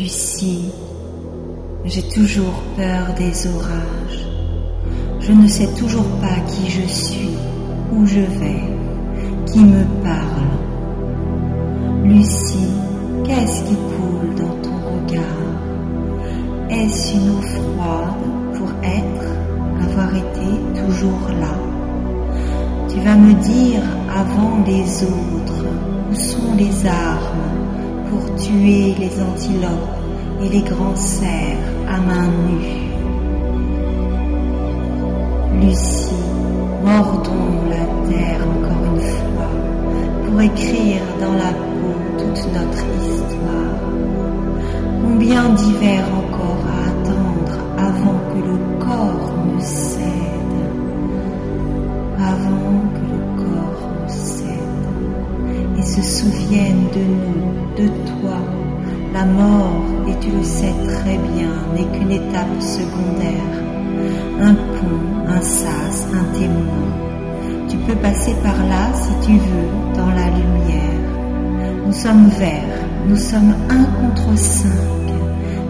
Lucie, j'ai toujours peur des orages. Je ne sais toujours pas qui je suis, où je vais, qui me parle. Lucie, qu'est-ce qui coule dans ton regard? Est-ce une eau froide pour être, avoir été toujours là? Tu vas me dire avant les autres où sont les armes? Pour tuer les antilopes et les grands cerfs à main nue. Lucie, mordons la terre encore une fois pour écrire dans la peau toute notre histoire. Combien d'hivers de nous, de toi, la mort, et tu le sais très bien, n'est qu'une étape secondaire, un pont, un sas, un témoin. Tu peux passer par là si tu veux, dans la lumière. Nous sommes verts, nous sommes un contre cinq,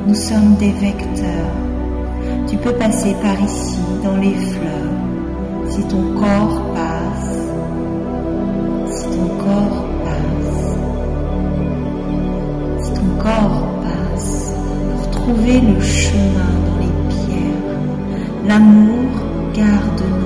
nous sommes des vecteurs. Tu peux passer par ici, dans les fleurs, si ton corps passe, trouver le chemin dans les pierres. L'amour garde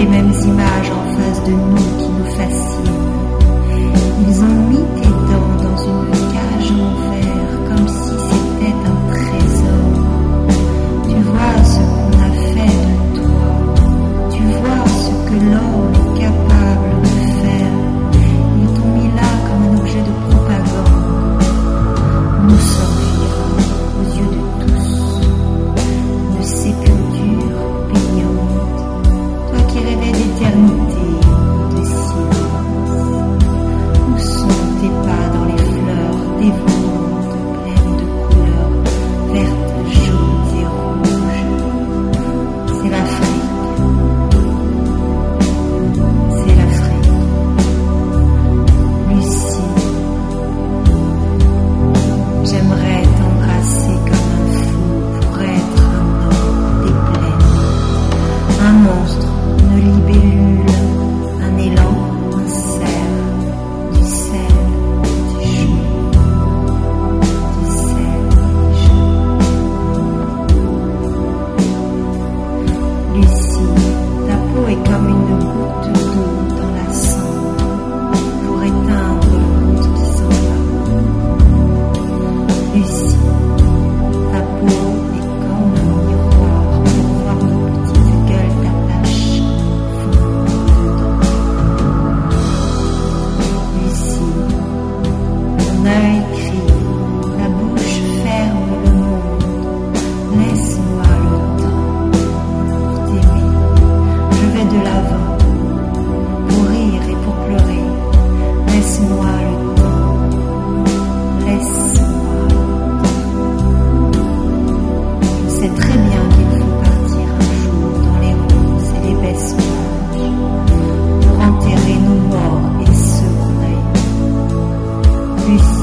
les mêmes images en face de nous Laisse-moi le temps. Laisse-moi. Je sais très bien qu'il faut partir un jour dans les roses et les baissements pour enterrer nos morts et ceux qu'on a.